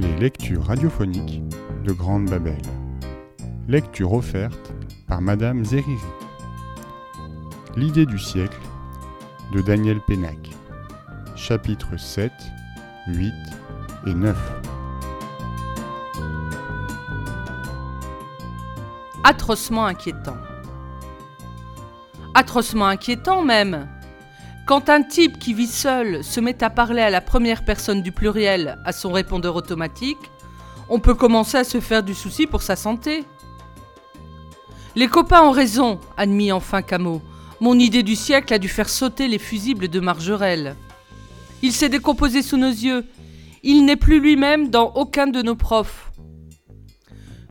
Les lectures radiophoniques de Grande Babel. Lecture offerte par Madame Zeriri. L'idée du siècle de Daniel Pénac. Chapitres 7, 8 et 9. Atrocement inquiétant. Atrocement inquiétant même. Quand un type qui vit seul se met à parler à la première personne du pluriel à son répondeur automatique, on peut commencer à se faire du souci pour sa santé. Les copains ont raison, admis enfin Camus. Mon idée du siècle a dû faire sauter les fusibles de Margerelle. Il s'est décomposé sous nos yeux. Il n'est plus lui-même dans aucun de nos profs.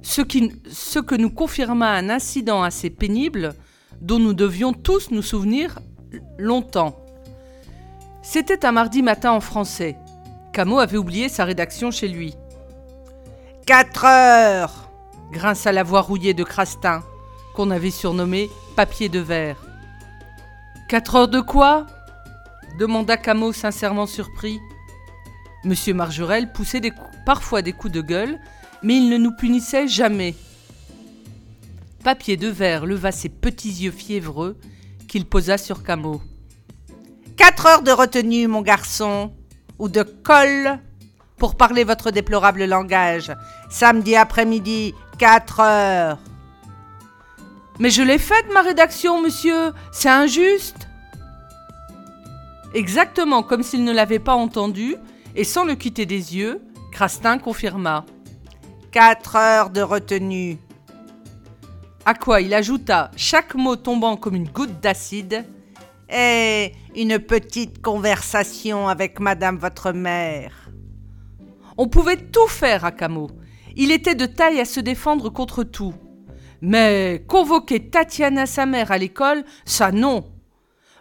Ce, qui, ce que nous confirma un incident assez pénible dont nous devions tous nous souvenir longtemps. C'était un mardi matin en français. Camus avait oublié sa rédaction chez lui. Quatre heures grinça la voix rouillée de Crastin, qu'on avait surnommé papier de verre. Quatre heures de quoi? demanda Camus sincèrement surpris. Monsieur Margerel poussait des coups, parfois des coups de gueule, mais il ne nous punissait jamais. Papier de verre leva ses petits yeux fiévreux qu'il posa sur Camus. Quatre heures de retenue, mon garçon, ou de colle, pour parler votre déplorable langage. Samedi après-midi, quatre heures. Mais je l'ai faite, ma rédaction, monsieur. C'est injuste. Exactement comme s'il ne l'avait pas entendu, et sans le quitter des yeux, Crastin confirma. Quatre heures de retenue. À quoi il ajouta, chaque mot tombant comme une goutte d'acide. Et une petite conversation avec madame votre mère. On pouvait tout faire à Camus. Il était de taille à se défendre contre tout. Mais convoquer Tatiana sa mère à l'école, ça non.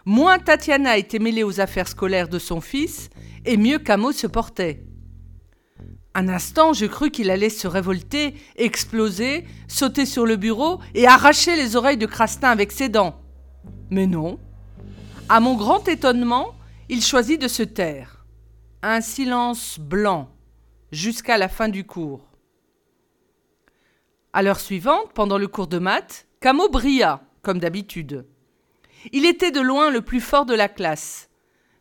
Moins Tatiana était mêlée aux affaires scolaires de son fils, et mieux Camus se portait. Un instant, je crus qu'il allait se révolter, exploser, sauter sur le bureau et arracher les oreilles de Crastin avec ses dents. Mais non. À mon grand étonnement, il choisit de se taire. Un silence blanc jusqu'à la fin du cours. À l'heure suivante, pendant le cours de maths, Camus brilla, comme d'habitude. Il était de loin le plus fort de la classe.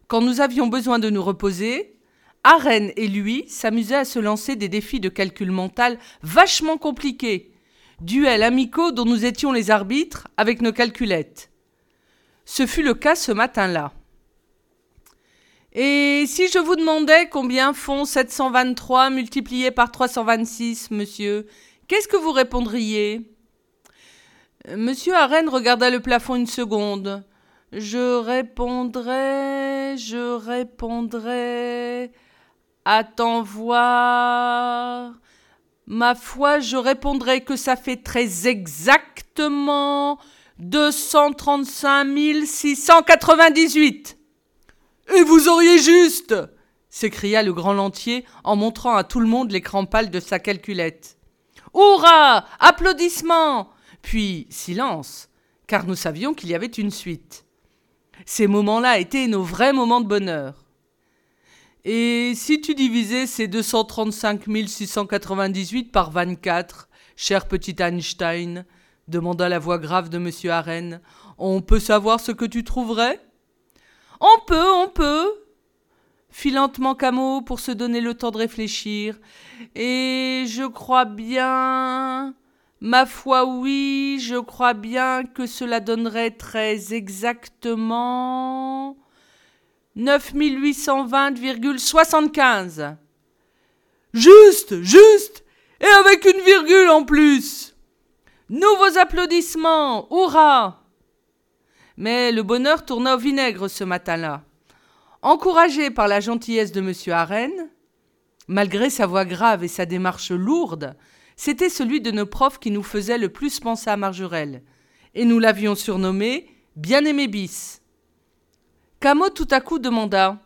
Quand nous avions besoin de nous reposer, Arène et lui s'amusaient à se lancer des défis de calcul mental vachement compliqués, duels amicaux dont nous étions les arbitres avec nos calculettes. Ce fut le cas ce matin-là. Et si je vous demandais combien font 723 multiplié par 326, monsieur, qu'est-ce que vous répondriez? Monsieur Arène regarda le plafond une seconde. Je répondrai, je répondrai. Attends voir. Ma foi, je répondrai que ça fait très exactement 235 698. Et vous auriez juste s'écria le grand lentier en montrant à tout le monde l'écran pâle de sa calculette. Hurrah Applaudissements Puis silence, car nous savions qu'il y avait une suite. Ces moments-là étaient nos vrais moments de bonheur. Et si tu divisais ces 235 698 par 24, cher petit Einstein, demanda la voix grave de M. Arène, on peut savoir ce que tu trouverais? On peut, on peut fit lentement Camus pour se donner le temps de réfléchir. Et je crois bien. Ma foi, oui, je crois bien que cela donnerait très exactement 9820,75. Juste, juste, et avec une virgule en plus. Nouveaux applaudissements, hurrah. Mais le bonheur tourna au vinaigre ce matin-là. Encouragé par la gentillesse de M. Arène, malgré sa voix grave et sa démarche lourde, c'était celui de nos profs qui nous faisait le plus penser à Margerelle, et nous l'avions surnommé Bien-aimé bis. Camus tout à coup demanda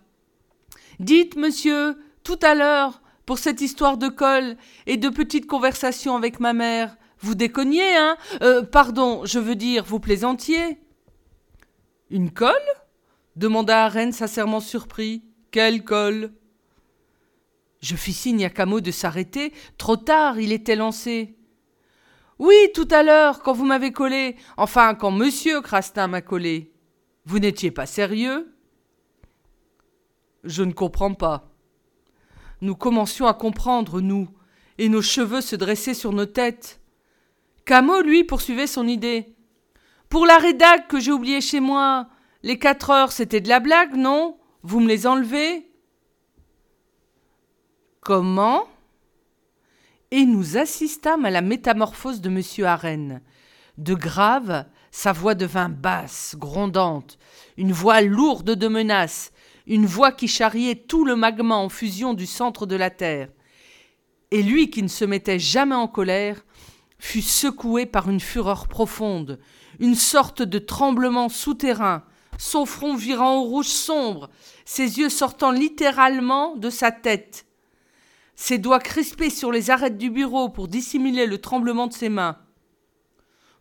Dites, monsieur, tout à l'heure, pour cette histoire de colle et de petites conversations avec ma mère, vous déconniez, hein euh, Pardon, je veux dire, vous plaisantiez Une colle? demanda Arène sincèrement surpris. Quelle colle? Je fis signe à Camo de s'arrêter. Trop tard, il était lancé. Oui, tout à l'heure, quand vous m'avez collé. Enfin, quand monsieur Crastin m'a collé. Vous n'étiez pas sérieux? Je ne comprends pas. Nous commencions à comprendre, nous, et nos cheveux se dressaient sur nos têtes. Camo, lui, poursuivait son idée. Pour la rédac que j'ai oublié chez moi, les quatre heures, c'était de la blague, non? Vous me les enlevez? Comment? Et nous assistâmes à la métamorphose de M. Arène. De grave, sa voix devint basse, grondante, une voix lourde de menaces, une voix qui charriait tout le magma en fusion du centre de la terre. Et lui qui ne se mettait jamais en colère, fut secoué par une fureur profonde, une sorte de tremblement souterrain, son front virant au rouge sombre, ses yeux sortant littéralement de sa tête, ses doigts crispés sur les arêtes du bureau pour dissimuler le tremblement de ses mains.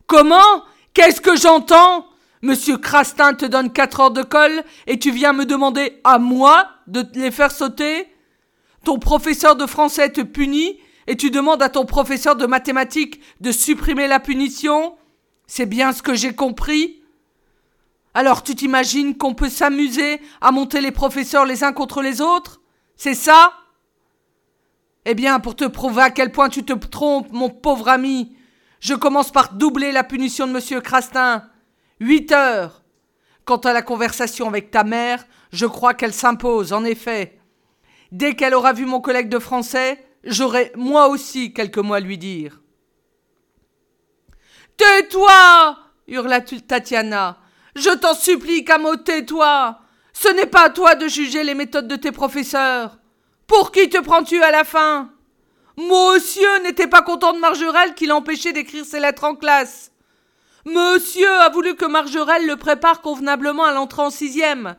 Comment? Qu'est-ce que j'entends? Monsieur Crastin te donne quatre heures de colle et tu viens me demander à moi de les faire sauter? Ton professeur de français te punit et tu demandes à ton professeur de mathématiques de supprimer la punition? C'est bien ce que j'ai compris Alors tu t'imagines qu'on peut s'amuser à monter les professeurs les uns contre les autres? C'est ça? Eh bien, pour te prouver à quel point tu te trompes, mon pauvre ami, je commence par doubler la punition de monsieur Crastin. Huit heures. Quant à la conversation avec ta mère, je crois qu'elle s'impose, en effet. Dès qu'elle aura vu mon collègue de français, j'aurai moi aussi quelques mots à lui dire. Tais-toi hurla Tatiana. Je t'en supplie, Camo, tais-toi. Ce n'est pas à toi de juger les méthodes de tes professeurs. Pour qui te prends-tu à la fin? Monsieur n'était pas content de Margerelle qui l'empêchait d'écrire ses lettres en classe. Monsieur a voulu que Margerelle le prépare convenablement à l'entrée en sixième.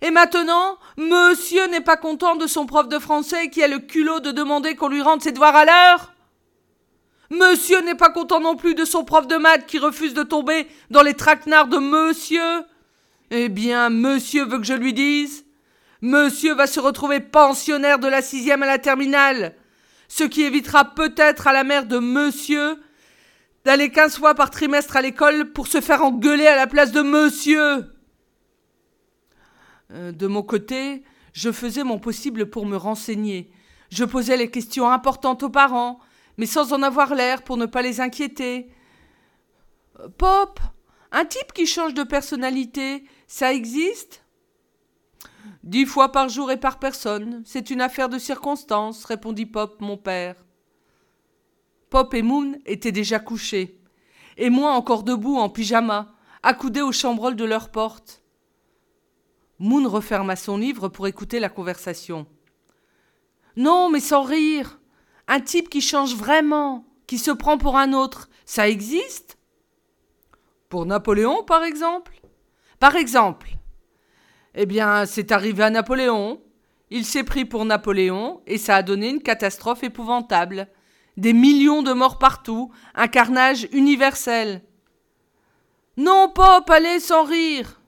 Et maintenant, monsieur n'est pas content de son prof de français qui a le culot de demander qu'on lui rende ses devoirs à l'heure Monsieur n'est pas content non plus de son prof de maths qui refuse de tomber dans les traquenards de monsieur Eh bien, monsieur veut que je lui dise Monsieur va se retrouver pensionnaire de la sixième à la terminale, ce qui évitera peut-être à la mère de monsieur d'aller quinze fois par trimestre à l'école pour se faire engueuler à la place de monsieur. Euh, de mon côté, je faisais mon possible pour me renseigner. Je posais les questions importantes aux parents, mais sans en avoir l'air pour ne pas les inquiéter. Euh, Pop, un type qui change de personnalité, ça existe? Dix fois par jour et par personne. C'est une affaire de circonstance, répondit Pop, mon père. Pop et Moon étaient déjà couchés, et moi encore debout en pyjama, accoudé aux chambranles de leur porte. Moon referma son livre pour écouter la conversation. Non, mais sans rire. Un type qui change vraiment, qui se prend pour un autre, ça existe? Pour Napoléon, par exemple? Par exemple. Eh bien, c'est arrivé à Napoléon. Il s'est pris pour Napoléon et ça a donné une catastrophe épouvantable. Des millions de morts partout, un carnage universel. Non, Pop, allez, sans rire.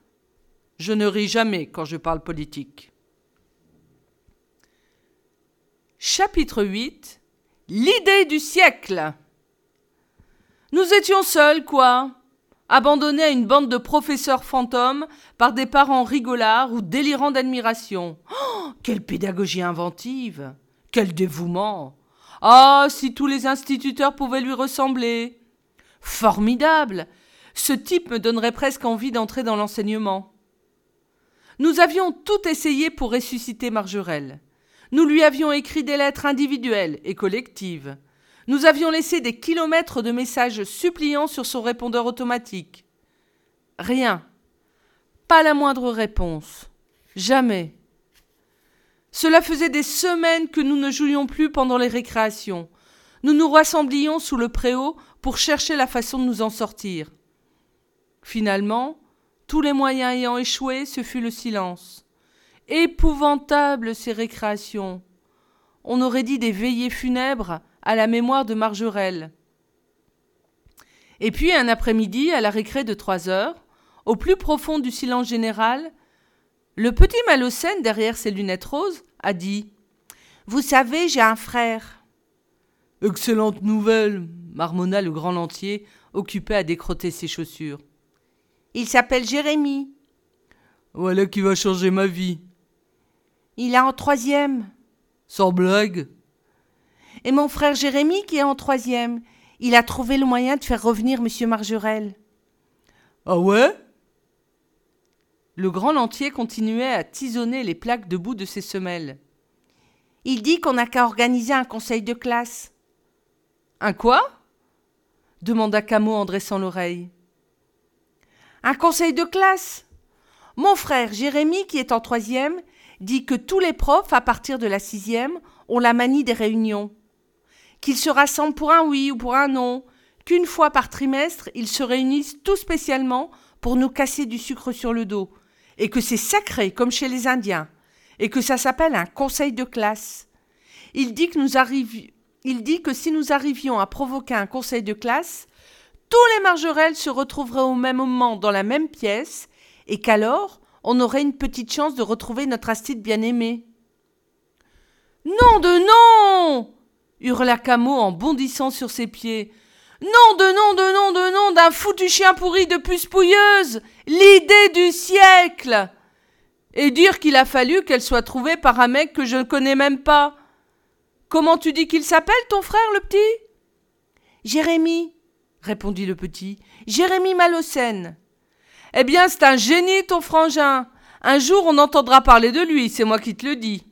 Je ne ris jamais quand je parle politique. Chapitre 8 L'idée du siècle Nous étions seuls, quoi abandonnés à une bande de professeurs fantômes par des parents rigolards ou délirants d'admiration. Oh, quelle pédagogie inventive Quel dévouement Ah, si tous les instituteurs pouvaient lui ressembler Formidable Ce type me donnerait presque envie d'entrer dans l'enseignement. Nous avions tout essayé pour ressusciter Margerelle. Nous lui avions écrit des lettres individuelles et collectives. Nous avions laissé des kilomètres de messages suppliants sur son répondeur automatique. Rien. Pas la moindre réponse. Jamais. Cela faisait des semaines que nous ne jouions plus pendant les récréations. Nous nous rassemblions sous le préau pour chercher la façon de nous en sortir. Finalement, tous les moyens ayant échoué, ce fut le silence. Épouvantables ces récréations. On aurait dit des veillées funèbres à la mémoire de Margerelle. Et puis un après-midi, à la récré de trois heures, au plus profond du silence général, le petit Malocène, derrière ses lunettes roses, a dit Vous savez, j'ai un frère. Excellente nouvelle, marmonna le grand lentier, occupé à décrotter ses chaussures. Il s'appelle Jérémie. Voilà qui va changer ma vie. Il est en troisième. Sans blague. Et mon frère Jérémie qui est en troisième. Il a trouvé le moyen de faire revenir Monsieur Margerel. Ah ouais? Le grand lentier continuait à tisonner les plaques de bout de ses semelles. Il dit qu'on n'a qu'à organiser un conseil de classe. Un quoi? Demanda Camo en dressant l'oreille. Un conseil de classe. Mon frère Jérémie, qui est en troisième, dit que tous les profs, à partir de la sixième, ont la manie des réunions. Qu'ils se rassemblent pour un oui ou pour un non, qu'une fois par trimestre, ils se réunissent tout spécialement pour nous casser du sucre sur le dos, et que c'est sacré comme chez les Indiens, et que ça s'appelle un conseil de classe. Il dit que il dit que si nous arrivions à provoquer un conseil de classe, tous les margerelles se retrouveraient au même moment dans la même pièce, et qu'alors on aurait une petite chance de retrouver notre Astide bien-aimé. Nom de non hurla Camo en bondissant sur ses pieds. Nom de nom de nom de nom d'un foutu chien pourri de puce pouilleuse L'idée du siècle Et dire qu'il a fallu qu'elle soit trouvée par un mec que je ne connais même pas. Comment tu dis qu'il s'appelle, ton frère, le petit? Jérémie, répondit le petit. Jérémie Malocène. Eh bien, c'est un génie, ton frangin. Un jour, on entendra parler de lui, c'est moi qui te le dis.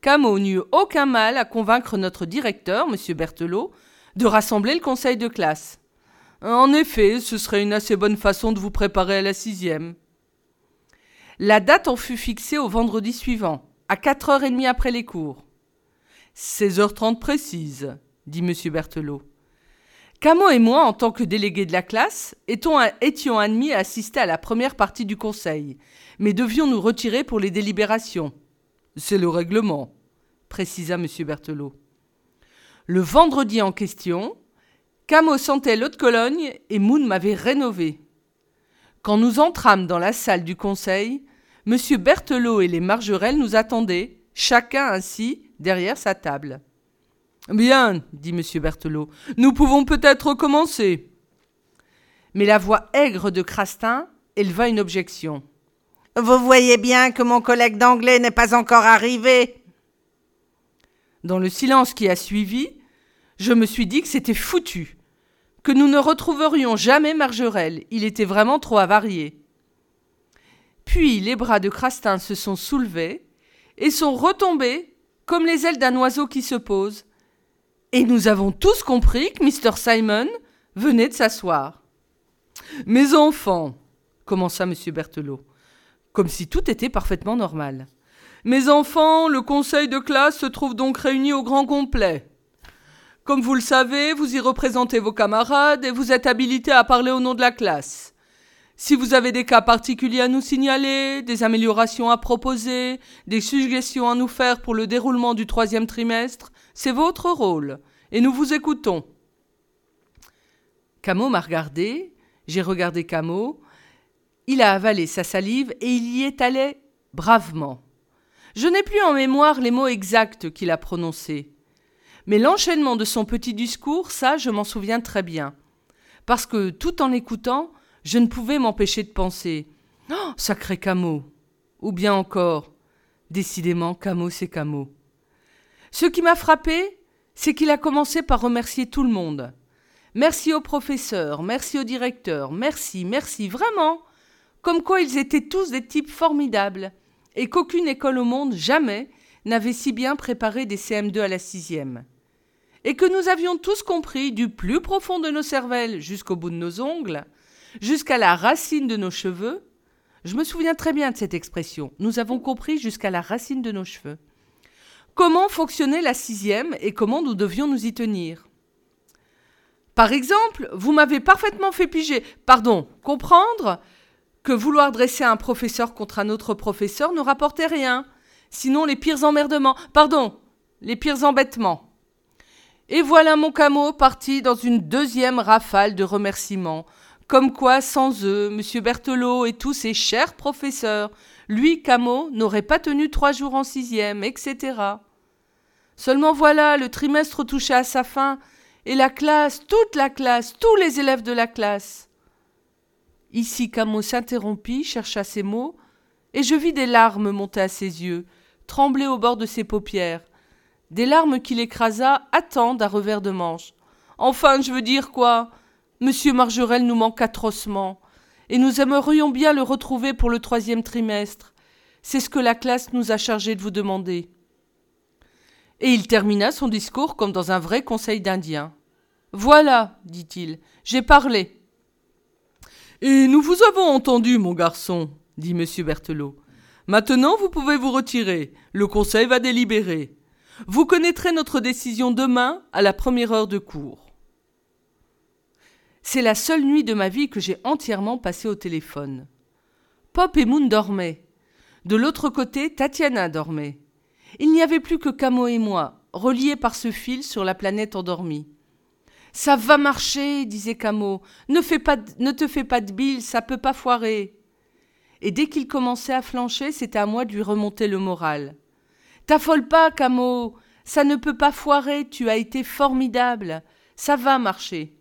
Camo n'eut aucun mal à convaincre notre directeur, M. Berthelot, de rassembler le conseil de classe. En effet, ce serait une assez bonne façon de vous préparer à la sixième. La date en fut fixée au vendredi suivant, à quatre heures et demie après les cours. 16h30 précise, dit M. Berthelot. Camo et moi, en tant que délégués de la classe, étions, admis à assister à la première partie du conseil, mais devions nous retirer pour les délibérations? C'est le règlement, précisa M. Berthelot. Le vendredi en question, Camo sentait l'eau de Cologne et Moon m'avait rénové. Quand nous entrâmes dans la salle du conseil, M. Berthelot et les Margerelles nous attendaient, chacun ainsi, derrière sa table. Bien, dit M. Berthelot, nous pouvons peut-être commencer. Mais la voix aigre de Crastin éleva une objection. Vous voyez bien que mon collègue d'anglais n'est pas encore arrivé. Dans le silence qui a suivi, je me suis dit que c'était foutu, que nous ne retrouverions jamais Margerel, il était vraiment trop avarié. Puis les bras de Crastin se sont soulevés et sont retombés comme les ailes d'un oiseau qui se pose. Et nous avons tous compris que Mr. Simon venait de s'asseoir. Mes enfants, commença M. Berthelot, comme si tout était parfaitement normal. Mes enfants, le conseil de classe se trouve donc réuni au grand complet. Comme vous le savez, vous y représentez vos camarades et vous êtes habilités à parler au nom de la classe. Si vous avez des cas particuliers à nous signaler, des améliorations à proposer, des suggestions à nous faire pour le déroulement du troisième trimestre, c'est votre rôle, et nous vous écoutons. Camo m'a regardé, j'ai regardé Camo, il a avalé sa salive et il y est allé bravement. Je n'ai plus en mémoire les mots exacts qu'il a prononcés. Mais l'enchaînement de son petit discours, ça, je m'en souviens très bien. Parce que, tout en l'écoutant, je ne pouvais m'empêcher de penser Oh, sacré Camo Ou bien encore Décidément, Camo, c'est Camo. Ce qui m'a frappé, c'est qu'il a commencé par remercier tout le monde. Merci au professeur, merci au directeur, merci, merci, vraiment. Comme quoi ils étaient tous des types formidables, et qu'aucune école au monde, jamais, n'avait si bien préparé des CM2 à la sixième. Et que nous avions tous compris, du plus profond de nos cervelles jusqu'au bout de nos ongles, jusqu'à la racine de nos cheveux. Je me souviens très bien de cette expression. Nous avons compris jusqu'à la racine de nos cheveux. Comment fonctionnait la sixième et comment nous devions nous y tenir? Par exemple, vous m'avez parfaitement fait piger, pardon, comprendre que vouloir dresser un professeur contre un autre professeur ne rapportait rien, sinon les pires emmerdements, pardon, les pires embêtements. Et voilà mon camo parti dans une deuxième rafale de remerciements, comme quoi, sans eux, M. Berthelot et tous ses chers professeurs, Lui, Camo, n'aurait pas tenu trois jours en sixième, etc. Seulement voilà, le trimestre touchait à sa fin, et la classe, toute la classe, tous les élèves de la classe. Ici Camo s'interrompit, chercha ses mots, et je vis des larmes monter à ses yeux, trembler au bord de ses paupières, des larmes qu'il écrasa à temps d'un revers de manche. Enfin, je veux dire quoi? Monsieur Margerel nous manque atrocement, et nous aimerions bien le retrouver pour le troisième trimestre. C'est ce que la classe nous a chargé de vous demander. Et il termina son discours comme dans un vrai conseil d'Indien. Voilà, dit-il, j'ai parlé. Et nous vous avons entendu, mon garçon, dit M. Berthelot. Maintenant, vous pouvez vous retirer. Le conseil va délibérer. Vous connaîtrez notre décision demain à la première heure de cours. C'est la seule nuit de ma vie que j'ai entièrement passée au téléphone. Pop et Moon dormaient. De l'autre côté, Tatiana dormait. Il n'y avait plus que Camo et moi, reliés par ce fil sur la planète endormie. Ça va marcher, disait Camo. Ne, te fais pas de bile, ça peut pas foirer. Et dès qu'il commençait à flancher, c'était à moi de lui remonter le moral. T'affole pas, Camo. Ça ne peut pas foirer, tu as été formidable. Ça va marcher.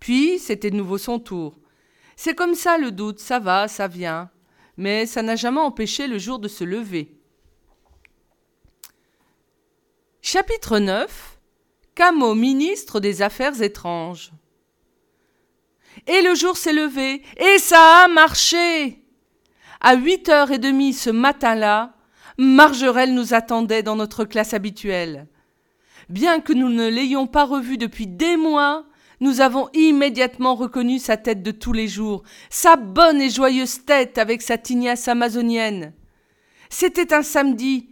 Puis, c'était de nouveau son tour. C'est comme ça le doute, ça va, ça vient. Mais ça n'a jamais empêché le jour de se lever. Chapitre 9 Camo, ministre des Affaires étranges. Et le jour s'est levé, et ça a marché. À huit heures et demie ce matin-là, Margerelle nous attendait dans notre classe habituelle. Bien que nous ne l'ayons pas revue depuis des mois, nous avons immédiatement reconnu sa tête de tous les jours, sa bonne et joyeuse tête avec sa tignasse amazonienne. C'était un samedi,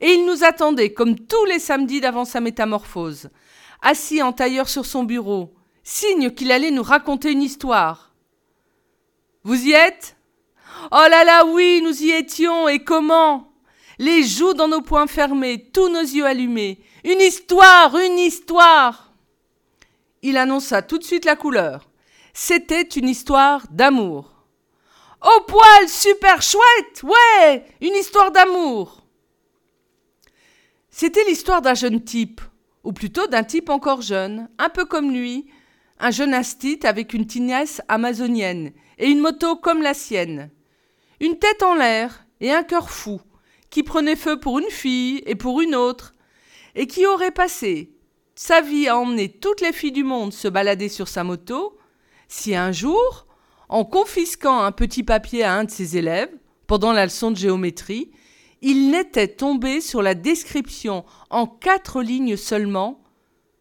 et il nous attendait, comme tous les samedis d'avant sa métamorphose, assis en tailleur sur son bureau, signe qu'il allait nous raconter une histoire. Vous y êtes? Oh là là, oui, nous y étions, et comment? Les joues dans nos poings fermés, tous nos yeux allumés. Une histoire, une histoire Il annonça tout de suite la couleur. C'était une histoire d'amour. Au poil, super chouette Ouais Une histoire d'amour c'était l'histoire d'un jeune type, ou plutôt d'un type encore jeune, un peu comme lui, un jeune astite avec une tignasse amazonienne et une moto comme la sienne. Une tête en l'air et un cœur fou, qui prenait feu pour une fille et pour une autre, et qui aurait passé sa vie à emmener toutes les filles du monde se balader sur sa moto, si un jour, en confisquant un petit papier à un de ses élèves, pendant la leçon de géométrie, il n'était tombé sur la description en quatre lignes seulement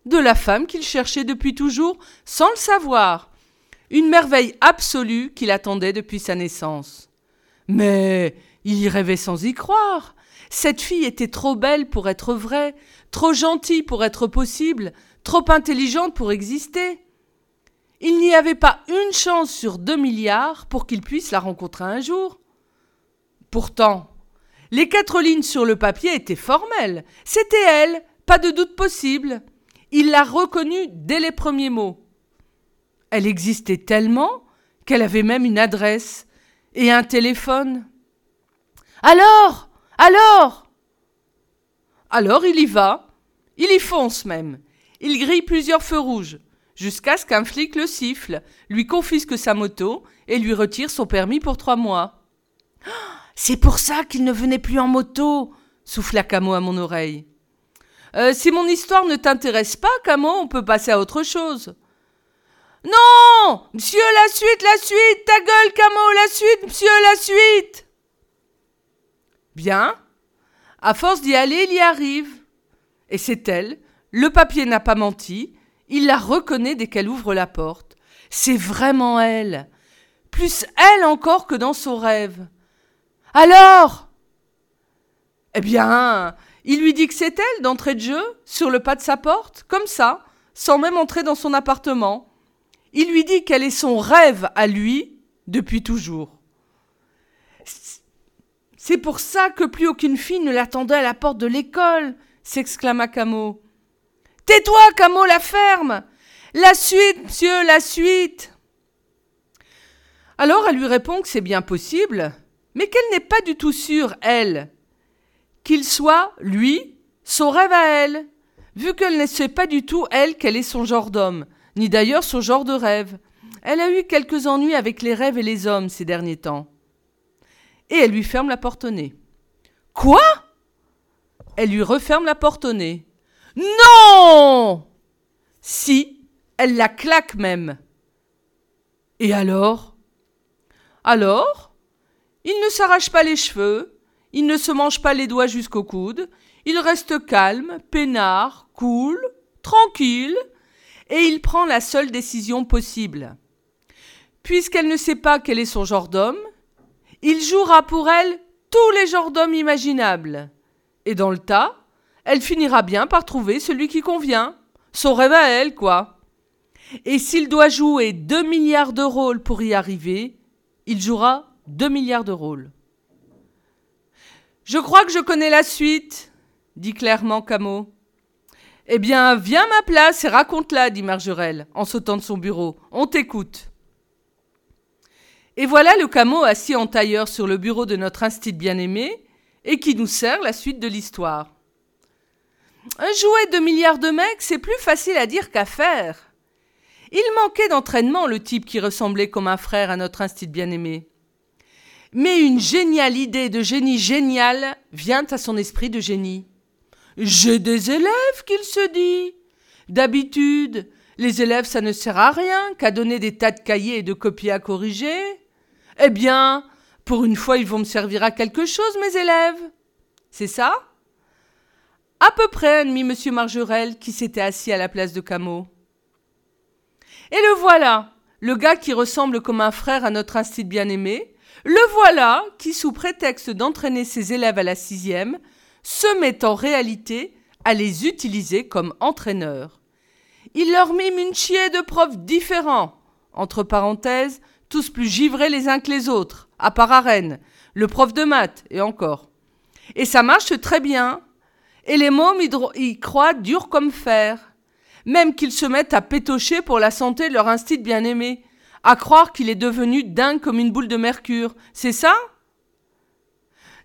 de la femme qu'il cherchait depuis toujours sans le savoir, une merveille absolue qu'il attendait depuis sa naissance. Mais il y rêvait sans y croire. Cette fille était trop belle pour être vraie, trop gentille pour être possible, trop intelligente pour exister. Il n'y avait pas une chance sur deux milliards pour qu'il puisse la rencontrer un jour. Pourtant, les quatre lignes sur le papier étaient formelles. C'était elle, pas de doute possible. Il l'a reconnue dès les premiers mots. Elle existait tellement qu'elle avait même une adresse et un téléphone. Alors Alors? Alors il y va. Il y fonce même. Il grille plusieurs feux rouges, jusqu'à ce qu'un flic le siffle, lui confisque sa moto et lui retire son permis pour trois mois. C'est pour ça qu'il ne venait plus en moto, souffla Camo à mon oreille. Euh, si mon histoire ne t'intéresse pas, Camo, on peut passer à autre chose. Non Monsieur, la suite, la suite Ta gueule, Camo, la suite, monsieur, la suite Bien. À force d'y aller, il y arrive. Et c'est elle. Le papier n'a pas menti. Il la reconnaît dès qu'elle ouvre la porte. C'est vraiment elle. Plus elle encore que dans son rêve. Alors? Eh bien, il lui dit que c'est elle d'entrée de jeu, sur le pas de sa porte, comme ça, sans même entrer dans son appartement. Il lui dit qu'elle est son rêve à lui depuis toujours. C'est pour ça que plus aucune fille ne l'attendait à la porte de l'école, s'exclama Camo. Tais-toi, Camo, la ferme La suite, monsieur, la suite Alors elle lui répond que c'est bien possible, mais qu'elle n'est pas du tout sûre, elle, qu'il soit, lui, son rêve à elle, vu qu'elle ne sait pas du tout, elle, quel est son genre d'homme, ni d'ailleurs son genre de rêve. Elle a eu quelques ennuis avec les rêves et les hommes ces derniers temps. Et elle lui ferme la porte au nez. Quoi? Elle lui referme la porte au nez. Non Si, elle la claque même. Et alors? Alors? Il ne s'arrache pas les cheveux, il ne se mange pas les doigts jusqu'au coude, il reste calme, peinard, cool, tranquille, et il prend la seule décision possible. Puisqu'elle ne sait pas quel est son genre d'homme, il jouera pour elle tous les genres d'hommes imaginables. Et dans le tas, elle finira bien par trouver celui qui convient. Son rêve à elle, quoi. Et s'il doit jouer deux milliards de rôles pour y arriver, il jouera deux milliards de rôles. Je crois que je connais la suite, dit clairement Camus. Eh bien, viens ma place et raconte-la, dit Margerelle, en sautant de son bureau. On t'écoute. Et voilà le Camus assis en tailleur sur le bureau de notre instit bien-aimé et qui nous sert la suite de l'histoire. Jouer deux milliards de mecs, c'est plus facile à dire qu'à faire. Il manquait d'entraînement, le type qui ressemblait comme un frère à notre instit bien-aimé. Mais une géniale idée de génie génial vient à son esprit de génie. J'ai des élèves, qu'il se dit. D'habitude, les élèves, ça ne sert à rien qu'à donner des tas de cahiers et de copies à corriger. Eh bien, pour une fois, ils vont me servir à quelque chose, mes élèves. C'est ça? À peu près, admit M. Margerel, qui s'était assis à la place de Camus. Et le voilà, le gars qui ressemble comme un frère à notre instit bien-aimé, le voilà qui, sous prétexte d'entraîner ses élèves à la sixième, se met en réalité à les utiliser comme entraîneurs. Il leur mime une chier de profs différents, entre parenthèses, tous plus givrés les uns que les autres, à part Arène, le prof de maths, et encore. Et ça marche très bien. Et les mômes y croient dur comme fer. Même qu'ils se mettent à pétocher pour la santé de leur instinct bien-aimé, à croire qu'il est devenu dingue comme une boule de mercure. C'est ça?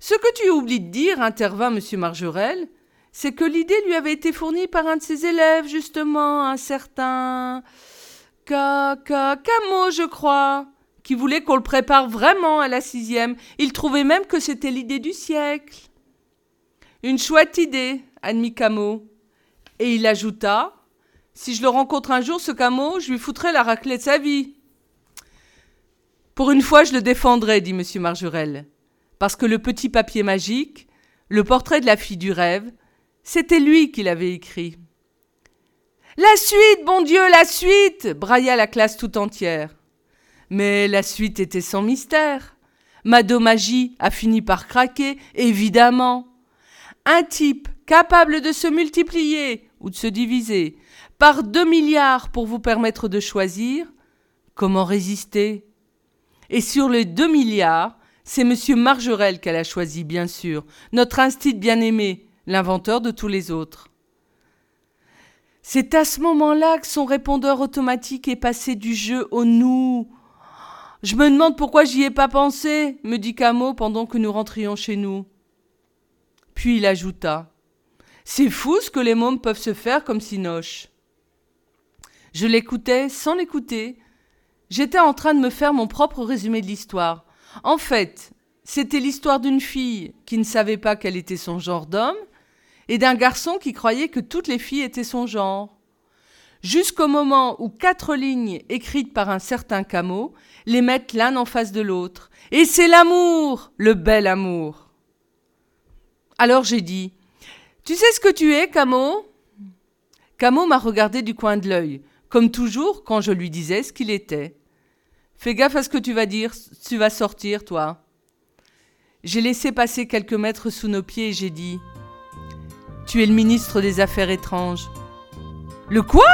Ce que tu oublies de dire, intervint M. Margerel, c'est que l'idée lui avait été fournie par un de ses élèves, justement, un certain. Camo, je crois, qui voulait qu'on le prépare vraiment à la sixième. Il trouvait même que c'était l'idée du siècle. Une chouette idée, admit Camo. Et il ajouta Si je le rencontre un jour, ce Camo, je lui foutrai la raclée de sa vie. Pour une fois, je le défendrai, dit M. Margerel, parce que le petit papier magique, le portrait de la fille du rêve, c'était lui qui l'avait écrit. La suite, bon Dieu, la suite brailla la classe tout entière. Mais la suite était sans mystère. Madomagie a fini par craquer, évidemment. Un type capable de se multiplier ou de se diviser par deux milliards pour vous permettre de choisir, comment résister? Et sur les deux milliards, c'est M. Margerel qu'elle a choisi, bien sûr, notre instit bien-aimé, l'inventeur de tous les autres. C'est à ce moment-là que son répondeur automatique est passé du jeu au nous. Je me demande pourquoi j'y ai pas pensé, me dit Camo pendant que nous rentrions chez nous. Puis il ajouta C'est fou ce que les mômes peuvent se faire comme Sinoche. Je l'écoutais sans l'écouter. J'étais en train de me faire mon propre résumé de l'histoire. En fait, c'était l'histoire d'une fille qui ne savait pas quel était son genre d'homme et d'un garçon qui croyait que toutes les filles étaient son genre. Jusqu'au moment où quatre lignes écrites par un certain Camus les mettent l'un en face de l'autre. Et c'est l'amour, le bel amour. Alors j'ai dit Tu sais ce que tu es, Camus Camus m'a regardé du coin de l'œil, comme toujours quand je lui disais ce qu'il était. Fais gaffe à ce que tu vas dire, tu vas sortir, toi. J'ai laissé passer quelques mètres sous nos pieds et j'ai dit tu es le ministre des Affaires étranges. Le quoi?